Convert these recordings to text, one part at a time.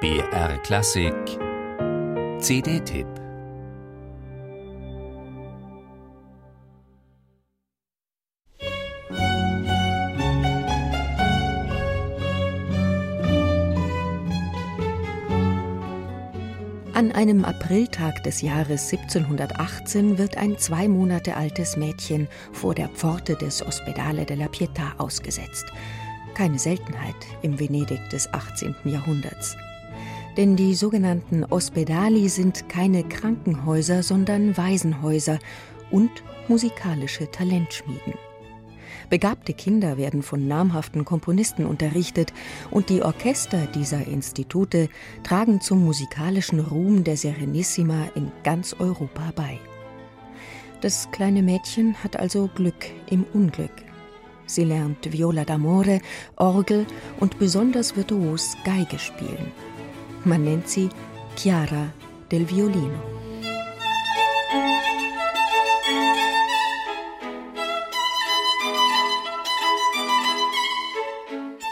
BR Klassik CD-Tipp An einem Apriltag des Jahres 1718 wird ein zwei Monate altes Mädchen vor der Pforte des Ospedale della Pietà ausgesetzt. Keine Seltenheit im Venedig des 18. Jahrhunderts. Denn die sogenannten Ospedali sind keine Krankenhäuser, sondern Waisenhäuser und musikalische Talentschmieden. Begabte Kinder werden von namhaften Komponisten unterrichtet und die Orchester dieser Institute tragen zum musikalischen Ruhm der Serenissima in ganz Europa bei. Das kleine Mädchen hat also Glück im Unglück. Sie lernt Viola d'Amore, Orgel und besonders virtuos Geige spielen. Man nennt sie Chiara del Violino.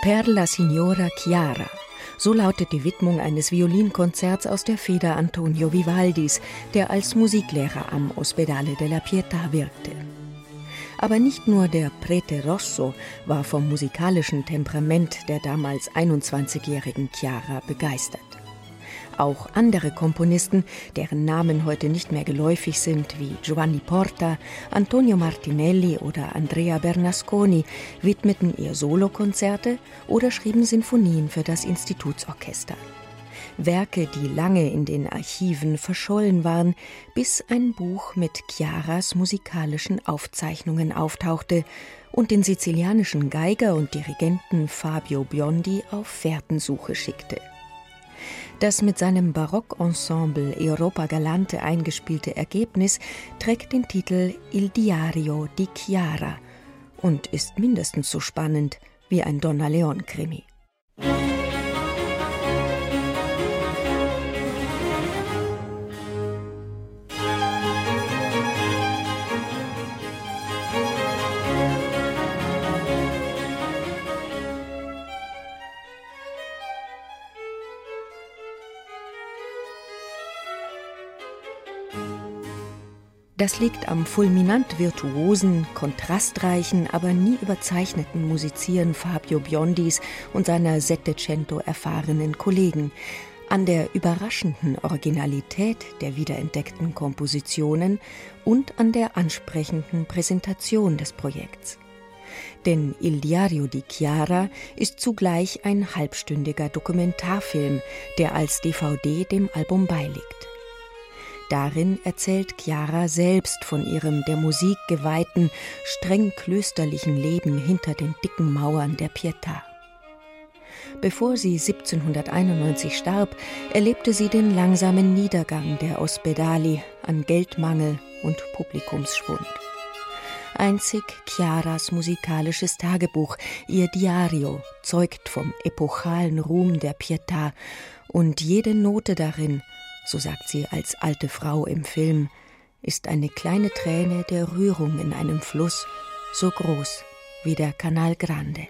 Per la Signora Chiara. So lautet die Widmung eines Violinkonzerts aus der Feder Antonio Vivaldis, der als Musiklehrer am Ospedale della Pietà wirkte. Aber nicht nur der Prete Rosso war vom musikalischen Temperament der damals 21-jährigen Chiara begeistert. Auch andere Komponisten, deren Namen heute nicht mehr geläufig sind, wie Giovanni Porta, Antonio Martinelli oder Andrea Bernasconi, widmeten ihr Solokonzerte oder schrieben Sinfonien für das Institutsorchester. Werke, die lange in den Archiven verschollen waren, bis ein Buch mit Chiaras musikalischen Aufzeichnungen auftauchte und den sizilianischen Geiger und Dirigenten Fabio Biondi auf Fährtensuche schickte. Das mit seinem Barockensemble Europa Galante eingespielte Ergebnis trägt den Titel Il Diario di Chiara und ist mindestens so spannend wie ein Donna Leon-Krimi. Das liegt am fulminant virtuosen, kontrastreichen, aber nie überzeichneten Musizieren Fabio Biondis und seiner Settecento erfahrenen Kollegen, an der überraschenden Originalität der wiederentdeckten Kompositionen und an der ansprechenden Präsentation des Projekts. Denn Il Diario di Chiara ist zugleich ein halbstündiger Dokumentarfilm, der als DVD dem Album beiliegt. Darin erzählt Chiara selbst von ihrem der Musik geweihten, streng klösterlichen Leben hinter den dicken Mauern der Pietà. Bevor sie 1791 starb, erlebte sie den langsamen Niedergang der Ospedali an Geldmangel und Publikumsschwund. Einzig Chiaras musikalisches Tagebuch, ihr Diario, zeugt vom epochalen Ruhm der Pietà und jede Note darin so sagt sie als alte Frau im Film, ist eine kleine Träne der Rührung in einem Fluss, so groß wie der Canal Grande.